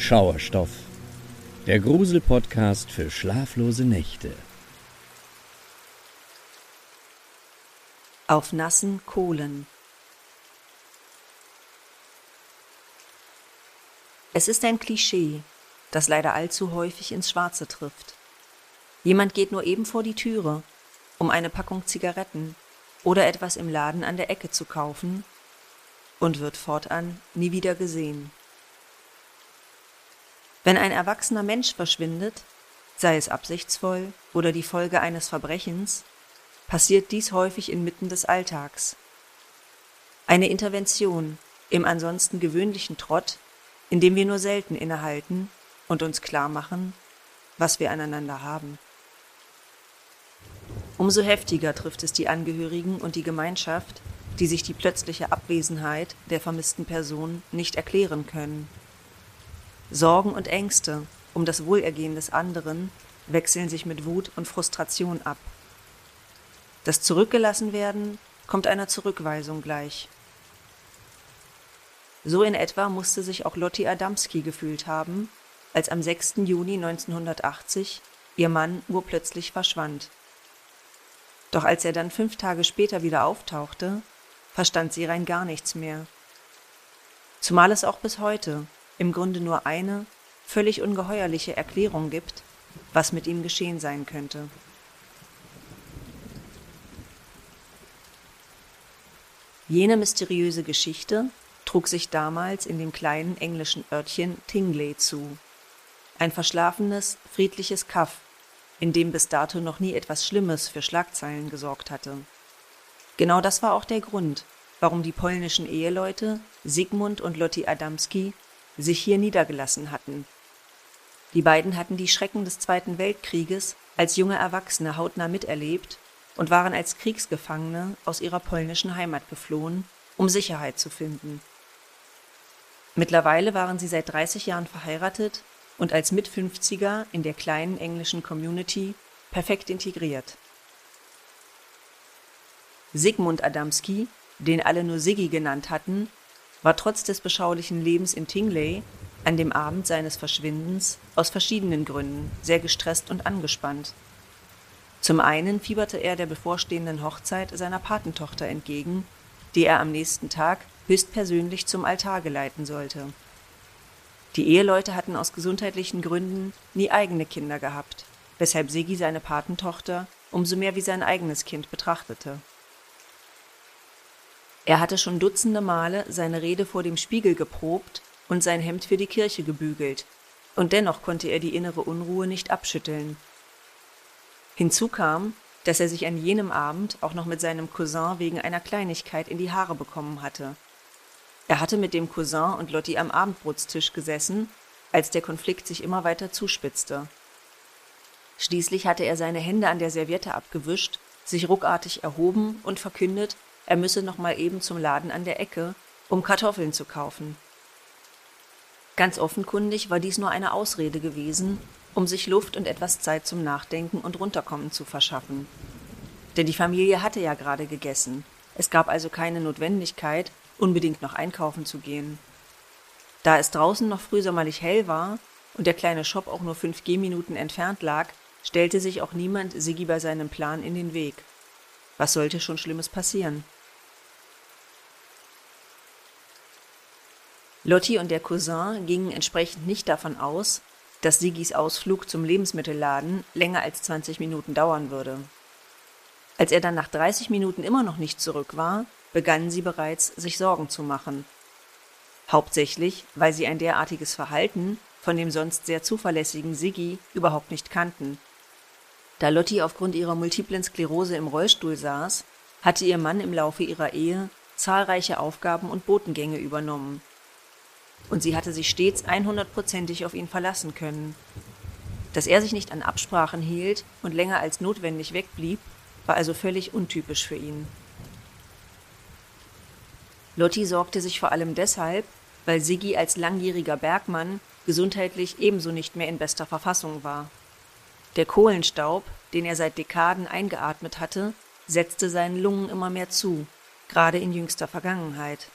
Schauerstoff, der Grusel-Podcast für schlaflose Nächte. Auf nassen Kohlen. Es ist ein Klischee, das leider allzu häufig ins Schwarze trifft. Jemand geht nur eben vor die Türe, um eine Packung Zigaretten oder etwas im Laden an der Ecke zu kaufen und wird fortan nie wieder gesehen. Wenn ein erwachsener Mensch verschwindet, sei es absichtsvoll oder die Folge eines Verbrechens, passiert dies häufig inmitten des Alltags. Eine Intervention im ansonsten gewöhnlichen Trott, in dem wir nur selten innehalten und uns klar machen, was wir aneinander haben. Umso heftiger trifft es die Angehörigen und die Gemeinschaft, die sich die plötzliche Abwesenheit der vermissten Person nicht erklären können. Sorgen und Ängste um das Wohlergehen des anderen wechseln sich mit Wut und Frustration ab. Das Zurückgelassenwerden kommt einer Zurückweisung gleich. So in etwa musste sich auch Lotti Adamski gefühlt haben, als am 6. Juni 1980 ihr Mann urplötzlich verschwand. Doch als er dann fünf Tage später wieder auftauchte, verstand sie rein gar nichts mehr. Zumal es auch bis heute im Grunde nur eine, völlig ungeheuerliche Erklärung gibt, was mit ihm geschehen sein könnte. Jene mysteriöse Geschichte trug sich damals in dem kleinen englischen Örtchen Tingley zu. Ein verschlafenes, friedliches Kaff, in dem bis dato noch nie etwas Schlimmes für Schlagzeilen gesorgt hatte. Genau das war auch der Grund, warum die polnischen Eheleute Sigmund und Lotti Adamski sich hier niedergelassen hatten. Die beiden hatten die Schrecken des Zweiten Weltkrieges als junge Erwachsene hautnah miterlebt und waren als Kriegsgefangene aus ihrer polnischen Heimat geflohen, um Sicherheit zu finden. Mittlerweile waren sie seit 30 Jahren verheiratet und als Mitfünfziger in der kleinen englischen Community perfekt integriert. Sigmund Adamski, den alle nur Siggi genannt hatten, war trotz des beschaulichen Lebens in Tingley an dem Abend seines Verschwindens aus verschiedenen Gründen sehr gestresst und angespannt. Zum einen fieberte er der bevorstehenden Hochzeit seiner Patentochter entgegen, die er am nächsten Tag höchstpersönlich zum Altar geleiten sollte. Die Eheleute hatten aus gesundheitlichen Gründen nie eigene Kinder gehabt, weshalb Sigi seine Patentochter umso mehr wie sein eigenes Kind betrachtete. Er hatte schon dutzende Male seine Rede vor dem Spiegel geprobt und sein Hemd für die Kirche gebügelt, und dennoch konnte er die innere Unruhe nicht abschütteln. Hinzu kam, dass er sich an jenem Abend auch noch mit seinem Cousin wegen einer Kleinigkeit in die Haare bekommen hatte. Er hatte mit dem Cousin und Lotti am Abendbrotstisch gesessen, als der Konflikt sich immer weiter zuspitzte. Schließlich hatte er seine Hände an der Serviette abgewischt, sich ruckartig erhoben und verkündet, er müsse noch mal eben zum Laden an der Ecke, um Kartoffeln zu kaufen. Ganz offenkundig war dies nur eine Ausrede gewesen, um sich Luft und etwas Zeit zum Nachdenken und Runterkommen zu verschaffen. Denn die Familie hatte ja gerade gegessen. Es gab also keine Notwendigkeit, unbedingt noch einkaufen zu gehen. Da es draußen noch frühsommerlich hell war und der kleine Shop auch nur fünf Gehminuten entfernt lag, stellte sich auch niemand Siggi bei seinem Plan in den Weg. Was sollte schon Schlimmes passieren? Lotti und der Cousin gingen entsprechend nicht davon aus, dass Sigis Ausflug zum Lebensmittelladen länger als 20 Minuten dauern würde. Als er dann nach 30 Minuten immer noch nicht zurück war, begannen sie bereits, sich Sorgen zu machen. Hauptsächlich, weil sie ein derartiges Verhalten von dem sonst sehr zuverlässigen Siggi überhaupt nicht kannten. Da Lotti aufgrund ihrer multiplen Sklerose im Rollstuhl saß, hatte ihr Mann im Laufe ihrer Ehe zahlreiche Aufgaben und Botengänge übernommen. Und sie hatte sich stets 100%ig auf ihn verlassen können. Dass er sich nicht an Absprachen hielt und länger als notwendig wegblieb, war also völlig untypisch für ihn. Lotti sorgte sich vor allem deshalb, weil Siggi als langjähriger Bergmann gesundheitlich ebenso nicht mehr in bester Verfassung war. Der Kohlenstaub, den er seit Dekaden eingeatmet hatte, setzte seinen Lungen immer mehr zu, gerade in jüngster Vergangenheit.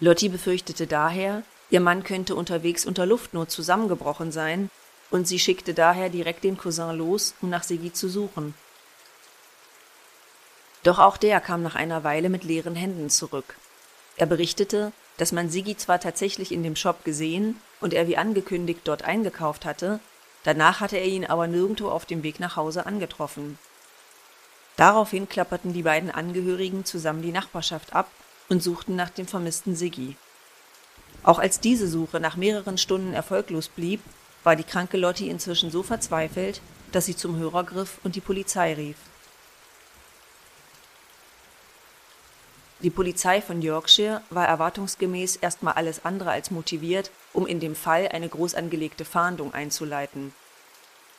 Lotti befürchtete daher, Ihr Mann könnte unterwegs unter Luftnot zusammengebrochen sein, und sie schickte daher direkt den Cousin los, um nach Siggi zu suchen. Doch auch der kam nach einer Weile mit leeren Händen zurück. Er berichtete, dass man Siggi zwar tatsächlich in dem Shop gesehen und er wie angekündigt dort eingekauft hatte, danach hatte er ihn aber nirgendwo auf dem Weg nach Hause angetroffen. Daraufhin klapperten die beiden Angehörigen zusammen die Nachbarschaft ab und suchten nach dem vermissten Siggi. Auch als diese Suche nach mehreren Stunden erfolglos blieb, war die kranke Lotti inzwischen so verzweifelt, dass sie zum Hörer griff und die Polizei rief. Die Polizei von Yorkshire war erwartungsgemäß erstmal alles andere als motiviert, um in dem Fall eine groß angelegte Fahndung einzuleiten.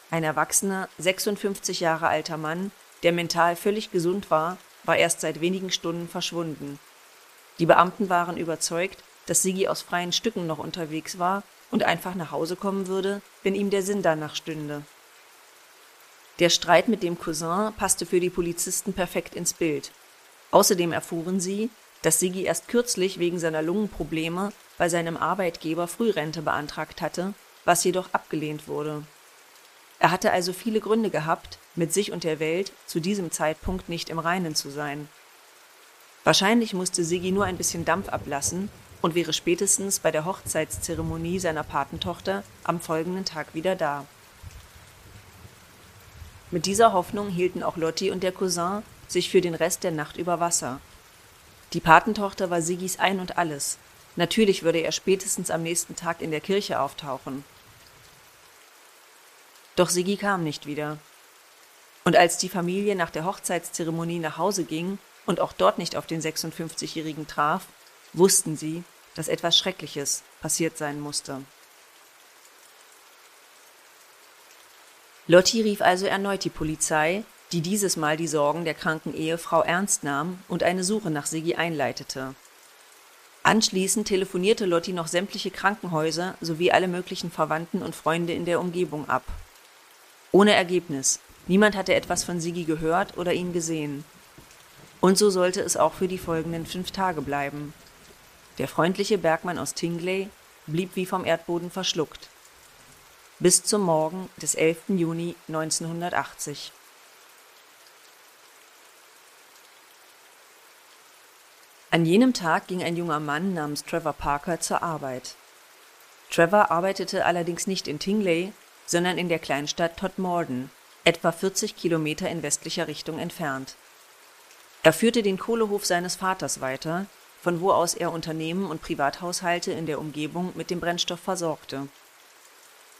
Ein erwachsener, 56 Jahre alter Mann, der mental völlig gesund war, war erst seit wenigen Stunden verschwunden. Die Beamten waren überzeugt, dass Sigi aus freien Stücken noch unterwegs war und einfach nach Hause kommen würde, wenn ihm der Sinn danach stünde. Der Streit mit dem Cousin passte für die Polizisten perfekt ins Bild. Außerdem erfuhren sie, dass Sigi erst kürzlich wegen seiner Lungenprobleme bei seinem Arbeitgeber Frührente beantragt hatte, was jedoch abgelehnt wurde. Er hatte also viele Gründe gehabt, mit sich und der Welt zu diesem Zeitpunkt nicht im Reinen zu sein. Wahrscheinlich musste Sigi nur ein bisschen Dampf ablassen und wäre spätestens bei der Hochzeitszeremonie seiner Patentochter am folgenden Tag wieder da. Mit dieser Hoffnung hielten auch Lotti und der Cousin sich für den Rest der Nacht über Wasser. Die Patentochter war Sigis Ein und Alles. Natürlich würde er spätestens am nächsten Tag in der Kirche auftauchen. Doch Sigi kam nicht wieder. Und als die Familie nach der Hochzeitszeremonie nach Hause ging und auch dort nicht auf den 56-Jährigen traf, wussten sie, dass etwas Schreckliches passiert sein musste. Lotti rief also erneut die Polizei, die dieses Mal die Sorgen der kranken Ehefrau ernst nahm und eine Suche nach Sigi einleitete. Anschließend telefonierte Lotti noch sämtliche Krankenhäuser sowie alle möglichen Verwandten und Freunde in der Umgebung ab. Ohne Ergebnis. Niemand hatte etwas von Sigi gehört oder ihn gesehen. Und so sollte es auch für die folgenden fünf Tage bleiben. Der freundliche Bergmann aus Tingley blieb wie vom Erdboden verschluckt. Bis zum Morgen des 11. Juni 1980. An jenem Tag ging ein junger Mann namens Trevor Parker zur Arbeit. Trevor arbeitete allerdings nicht in Tingley, sondern in der Kleinstadt Todmorden, etwa 40 Kilometer in westlicher Richtung entfernt. Er führte den Kohlehof seines Vaters weiter, von wo aus er Unternehmen und Privathaushalte in der Umgebung mit dem Brennstoff versorgte.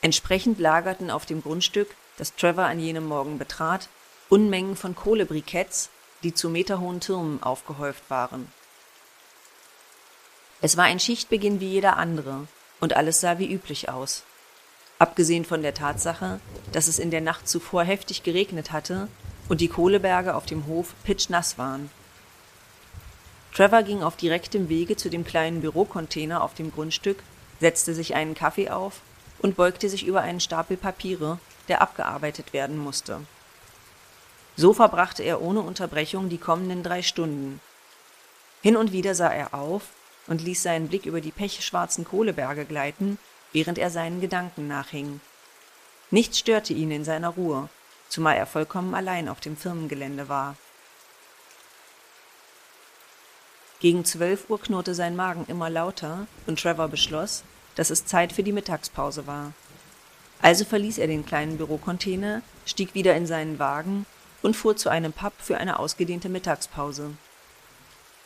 Entsprechend lagerten auf dem Grundstück, das Trevor an jenem Morgen betrat, Unmengen von Kohlebriketts, die zu meterhohen Türmen aufgehäuft waren. Es war ein Schichtbeginn wie jeder andere, und alles sah wie üblich aus. Abgesehen von der Tatsache, dass es in der Nacht zuvor heftig geregnet hatte und die Kohleberge auf dem Hof pitschnass waren. Trevor ging auf direktem Wege zu dem kleinen Bürocontainer auf dem Grundstück, setzte sich einen Kaffee auf und beugte sich über einen Stapel Papiere, der abgearbeitet werden musste. So verbrachte er ohne Unterbrechung die kommenden drei Stunden. Hin und wieder sah er auf und ließ seinen Blick über die pechschwarzen Kohleberge gleiten, während er seinen Gedanken nachhing. Nichts störte ihn in seiner Ruhe, zumal er vollkommen allein auf dem Firmengelände war. Gegen zwölf Uhr knurrte sein Magen immer lauter und Trevor beschloss, dass es Zeit für die Mittagspause war. Also verließ er den kleinen Bürocontainer, stieg wieder in seinen Wagen und fuhr zu einem Pub für eine ausgedehnte Mittagspause.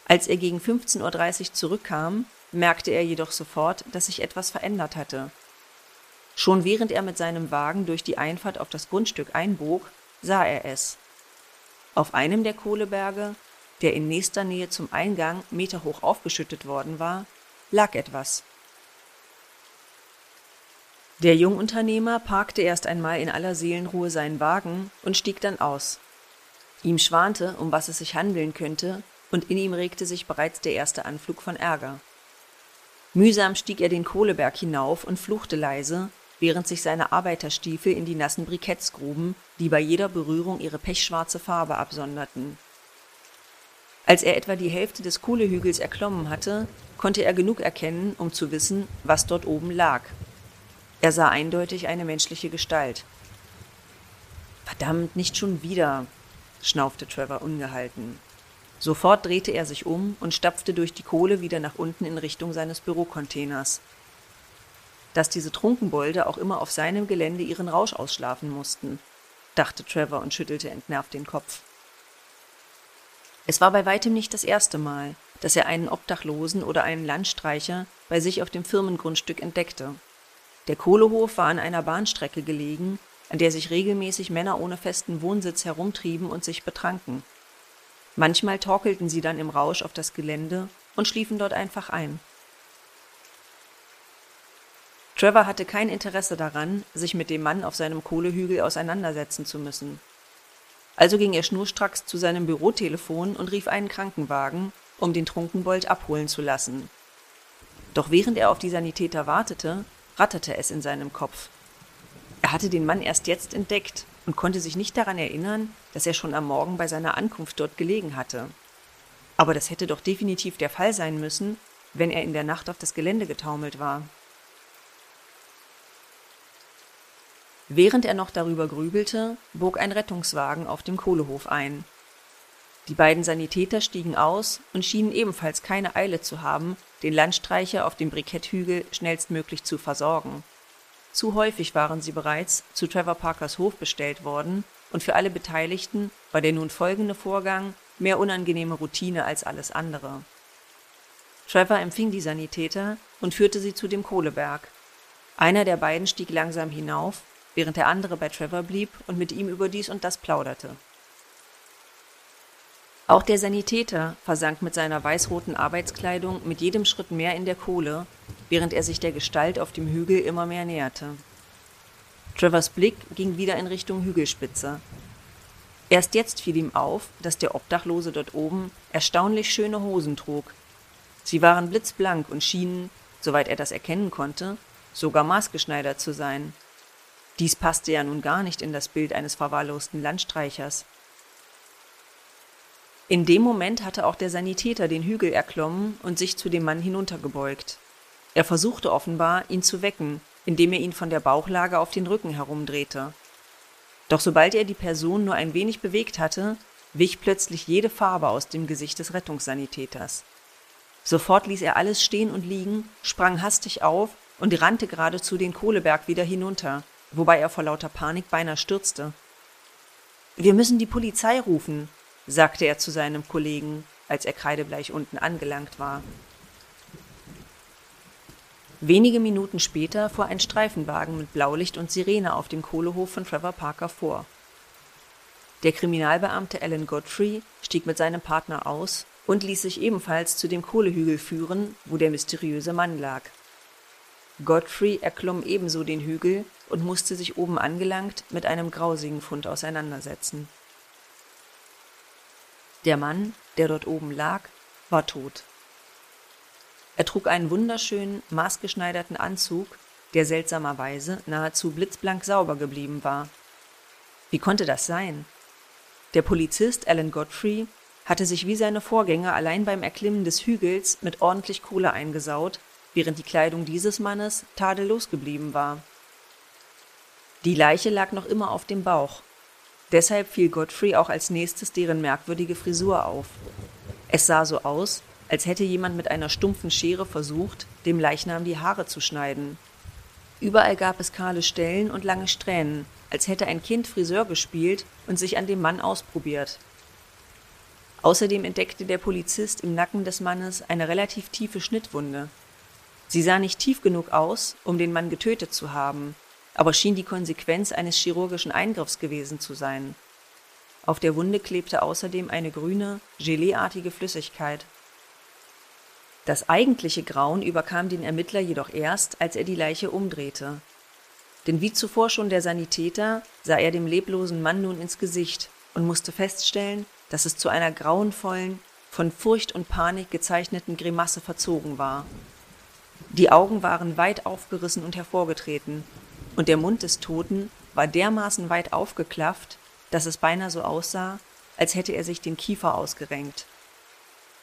Als er gegen 15.30 Uhr zurückkam, merkte er jedoch sofort, dass sich etwas verändert hatte. Schon während er mit seinem Wagen durch die Einfahrt auf das Grundstück einbog, sah er es. Auf einem der Kohleberge, der in nächster Nähe zum Eingang meterhoch aufgeschüttet worden war, lag etwas. Der Jungunternehmer parkte erst einmal in aller Seelenruhe seinen Wagen und stieg dann aus. Ihm schwante, um was es sich handeln könnte, und in ihm regte sich bereits der erste Anflug von Ärger. Mühsam stieg er den Kohleberg hinauf und fluchte leise, während sich seine Arbeiterstiefel in die nassen Briketts gruben, die bei jeder Berührung ihre pechschwarze Farbe absonderten. Als er etwa die Hälfte des Kohlehügels erklommen hatte, konnte er genug erkennen, um zu wissen, was dort oben lag. Er sah eindeutig eine menschliche Gestalt. Verdammt, nicht schon wieder, schnaufte Trevor ungehalten. Sofort drehte er sich um und stapfte durch die Kohle wieder nach unten in Richtung seines Bürocontainers. Dass diese Trunkenbolde auch immer auf seinem Gelände ihren Rausch ausschlafen mussten, dachte Trevor und schüttelte entnervt den Kopf. Es war bei weitem nicht das erste Mal, dass er einen Obdachlosen oder einen Landstreicher bei sich auf dem Firmengrundstück entdeckte. Der Kohlehof war an einer Bahnstrecke gelegen, an der sich regelmäßig Männer ohne festen Wohnsitz herumtrieben und sich betranken. Manchmal torkelten sie dann im Rausch auf das Gelände und schliefen dort einfach ein. Trevor hatte kein Interesse daran, sich mit dem Mann auf seinem Kohlehügel auseinandersetzen zu müssen. Also ging er schnurstracks zu seinem Bürotelefon und rief einen Krankenwagen, um den Trunkenbold abholen zu lassen. Doch während er auf die Sanitäter wartete, ratterte es in seinem Kopf. Er hatte den Mann erst jetzt entdeckt und konnte sich nicht daran erinnern, dass er schon am Morgen bei seiner Ankunft dort gelegen hatte. Aber das hätte doch definitiv der Fall sein müssen, wenn er in der Nacht auf das Gelände getaumelt war. Während er noch darüber grübelte, bog ein Rettungswagen auf dem Kohlehof ein. Die beiden Sanitäter stiegen aus und schienen ebenfalls keine Eile zu haben, den Landstreicher auf dem Briketthügel schnellstmöglich zu versorgen. Zu häufig waren sie bereits zu Trevor Parkers Hof bestellt worden, und für alle Beteiligten war der nun folgende Vorgang mehr unangenehme Routine als alles andere. Trevor empfing die Sanitäter und führte sie zu dem Kohleberg. Einer der beiden stieg langsam hinauf, während der andere bei Trevor blieb und mit ihm über dies und das plauderte. Auch der Sanitäter versank mit seiner weißroten Arbeitskleidung mit jedem Schritt mehr in der Kohle, während er sich der Gestalt auf dem Hügel immer mehr näherte. Trevors Blick ging wieder in Richtung Hügelspitze. Erst jetzt fiel ihm auf, dass der Obdachlose dort oben erstaunlich schöne Hosen trug. Sie waren blitzblank und schienen, soweit er das erkennen konnte, sogar maßgeschneidert zu sein. Dies passte ja nun gar nicht in das Bild eines verwahrlosten Landstreichers. In dem Moment hatte auch der Sanitäter den Hügel erklommen und sich zu dem Mann hinuntergebeugt. Er versuchte offenbar, ihn zu wecken, indem er ihn von der Bauchlage auf den Rücken herumdrehte. Doch sobald er die Person nur ein wenig bewegt hatte, wich plötzlich jede Farbe aus dem Gesicht des Rettungssanitäters. Sofort ließ er alles stehen und liegen, sprang hastig auf und rannte geradezu den Kohleberg wieder hinunter, wobei er vor lauter Panik beinahe stürzte. Wir müssen die Polizei rufen, sagte er zu seinem Kollegen, als er kreidebleich unten angelangt war. Wenige Minuten später fuhr ein Streifenwagen mit Blaulicht und Sirene auf dem Kohlehof von Trevor Parker vor. Der Kriminalbeamte Alan Godfrey stieg mit seinem Partner aus und ließ sich ebenfalls zu dem Kohlehügel führen, wo der mysteriöse Mann lag. Godfrey erklomm ebenso den Hügel und musste sich oben angelangt mit einem grausigen Fund auseinandersetzen. Der Mann, der dort oben lag, war tot. Er trug einen wunderschönen, maßgeschneiderten Anzug, der seltsamerweise nahezu blitzblank sauber geblieben war. Wie konnte das sein? Der Polizist Alan Godfrey hatte sich wie seine Vorgänger allein beim Erklimmen des Hügels mit ordentlich Kohle eingesaut, während die Kleidung dieses Mannes tadellos geblieben war. Die Leiche lag noch immer auf dem Bauch, Deshalb fiel Godfrey auch als nächstes deren merkwürdige Frisur auf. Es sah so aus, als hätte jemand mit einer stumpfen Schere versucht, dem Leichnam die Haare zu schneiden. Überall gab es kahle Stellen und lange Strähnen, als hätte ein Kind Friseur gespielt und sich an dem Mann ausprobiert. Außerdem entdeckte der Polizist im Nacken des Mannes eine relativ tiefe Schnittwunde. Sie sah nicht tief genug aus, um den Mann getötet zu haben, aber schien die Konsequenz eines chirurgischen Eingriffs gewesen zu sein. Auf der Wunde klebte außerdem eine grüne, geleeartige Flüssigkeit. Das eigentliche Grauen überkam den Ermittler jedoch erst, als er die Leiche umdrehte. Denn wie zuvor schon der Sanitäter sah er dem leblosen Mann nun ins Gesicht und musste feststellen, dass es zu einer grauenvollen, von Furcht und Panik gezeichneten Grimasse verzogen war. Die Augen waren weit aufgerissen und hervorgetreten, und der Mund des Toten war dermaßen weit aufgeklafft, dass es beinahe so aussah, als hätte er sich den Kiefer ausgerenkt.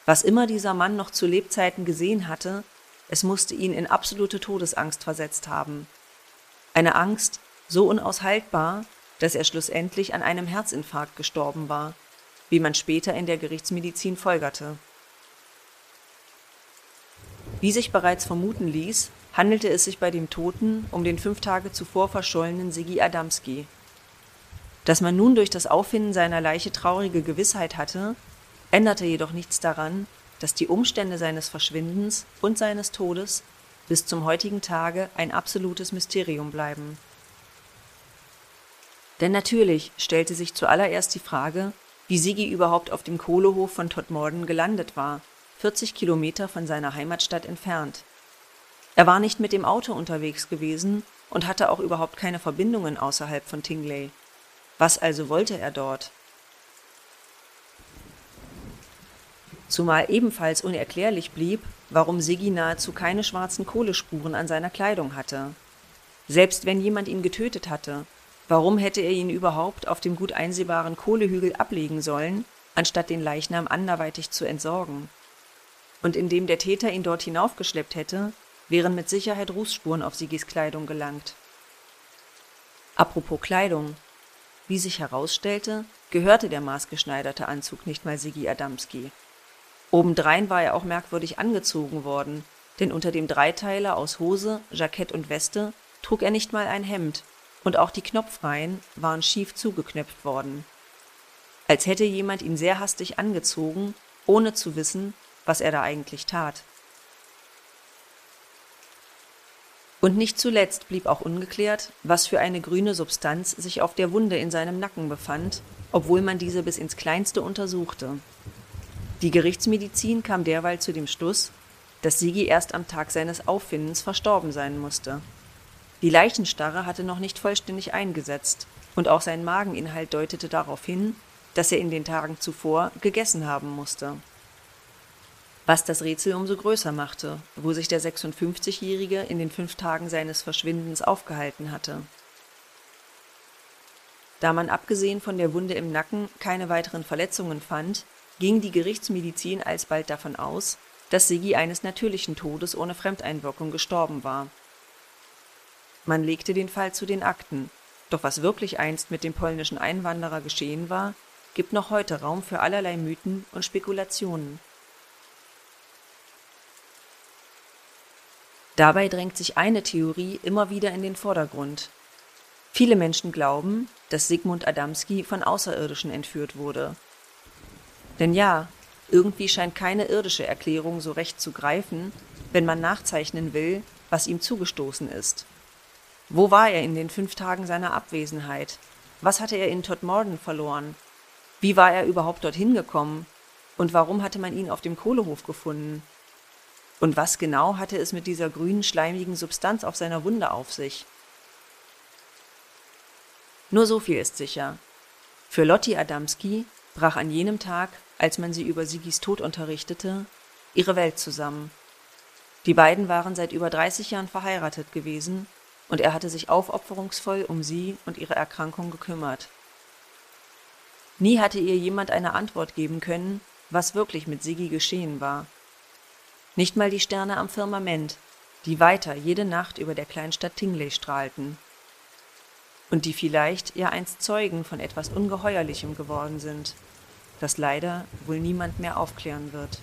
Was immer dieser Mann noch zu Lebzeiten gesehen hatte, es musste ihn in absolute Todesangst versetzt haben. Eine Angst so unaushaltbar, dass er schlussendlich an einem Herzinfarkt gestorben war, wie man später in der Gerichtsmedizin folgerte. Wie sich bereits vermuten ließ, handelte es sich bei dem Toten um den fünf Tage zuvor verschollenen Sigi Adamski. Dass man nun durch das Auffinden seiner Leiche traurige Gewissheit hatte, änderte jedoch nichts daran, dass die Umstände seines Verschwindens und seines Todes bis zum heutigen Tage ein absolutes Mysterium bleiben. Denn natürlich stellte sich zuallererst die Frage, wie Sigi überhaupt auf dem Kohlehof von Todmorden gelandet war, 40 Kilometer von seiner Heimatstadt entfernt. Er war nicht mit dem Auto unterwegs gewesen und hatte auch überhaupt keine Verbindungen außerhalb von Tingley. Was also wollte er dort? Zumal ebenfalls unerklärlich blieb, warum Siggi nahezu keine schwarzen Kohlespuren an seiner Kleidung hatte. Selbst wenn jemand ihn getötet hatte, warum hätte er ihn überhaupt auf dem gut einsehbaren Kohlehügel ablegen sollen, anstatt den Leichnam anderweitig zu entsorgen? Und indem der Täter ihn dort hinaufgeschleppt hätte, wären mit Sicherheit Rußspuren auf Siggis Kleidung gelangt. Apropos Kleidung. Wie sich herausstellte, gehörte der maßgeschneiderte Anzug nicht mal Siggi Adamski. Obendrein war er auch merkwürdig angezogen worden, denn unter dem Dreiteiler aus Hose, Jackett und Weste trug er nicht mal ein Hemd, und auch die Knopfreihen waren schief zugeknöpft worden. Als hätte jemand ihn sehr hastig angezogen, ohne zu wissen, was er da eigentlich tat. Und nicht zuletzt blieb auch ungeklärt, was für eine grüne Substanz sich auf der Wunde in seinem Nacken befand, obwohl man diese bis ins Kleinste untersuchte. Die Gerichtsmedizin kam derweil zu dem Schluss, dass Sigi erst am Tag seines Auffindens verstorben sein musste. Die Leichenstarre hatte noch nicht vollständig eingesetzt, und auch sein Mageninhalt deutete darauf hin, dass er in den Tagen zuvor gegessen haben musste. Was das Rätsel umso größer machte, wo sich der 56-Jährige in den fünf Tagen seines Verschwindens aufgehalten hatte. Da man abgesehen von der Wunde im Nacken keine weiteren Verletzungen fand, ging die Gerichtsmedizin alsbald davon aus, dass Siggi eines natürlichen Todes ohne Fremdeinwirkung gestorben war. Man legte den Fall zu den Akten, doch was wirklich einst mit dem polnischen Einwanderer geschehen war, gibt noch heute Raum für allerlei Mythen und Spekulationen. Dabei drängt sich eine Theorie immer wieder in den Vordergrund. Viele Menschen glauben, dass Sigmund Adamski von Außerirdischen entführt wurde denn ja, irgendwie scheint keine irdische Erklärung so recht zu greifen, wenn man nachzeichnen will, was ihm zugestoßen ist. Wo war er in den fünf Tagen seiner Abwesenheit? Was hatte er in Todmorden verloren? Wie war er überhaupt dorthin gekommen? Und warum hatte man ihn auf dem Kohlehof gefunden? Und was genau hatte es mit dieser grünen, schleimigen Substanz auf seiner Wunde auf sich? Nur so viel ist sicher. Für Lotti Adamski brach an jenem Tag als man sie über Sigis Tod unterrichtete, ihre Welt zusammen. Die beiden waren seit über 30 Jahren verheiratet gewesen und er hatte sich aufopferungsvoll um sie und ihre Erkrankung gekümmert. Nie hatte ihr jemand eine Antwort geben können, was wirklich mit Sigi geschehen war. Nicht mal die Sterne am Firmament, die weiter jede Nacht über der Kleinstadt Tingley strahlten. Und die vielleicht ja einst Zeugen von etwas Ungeheuerlichem geworden sind das leider wohl niemand mehr aufklären wird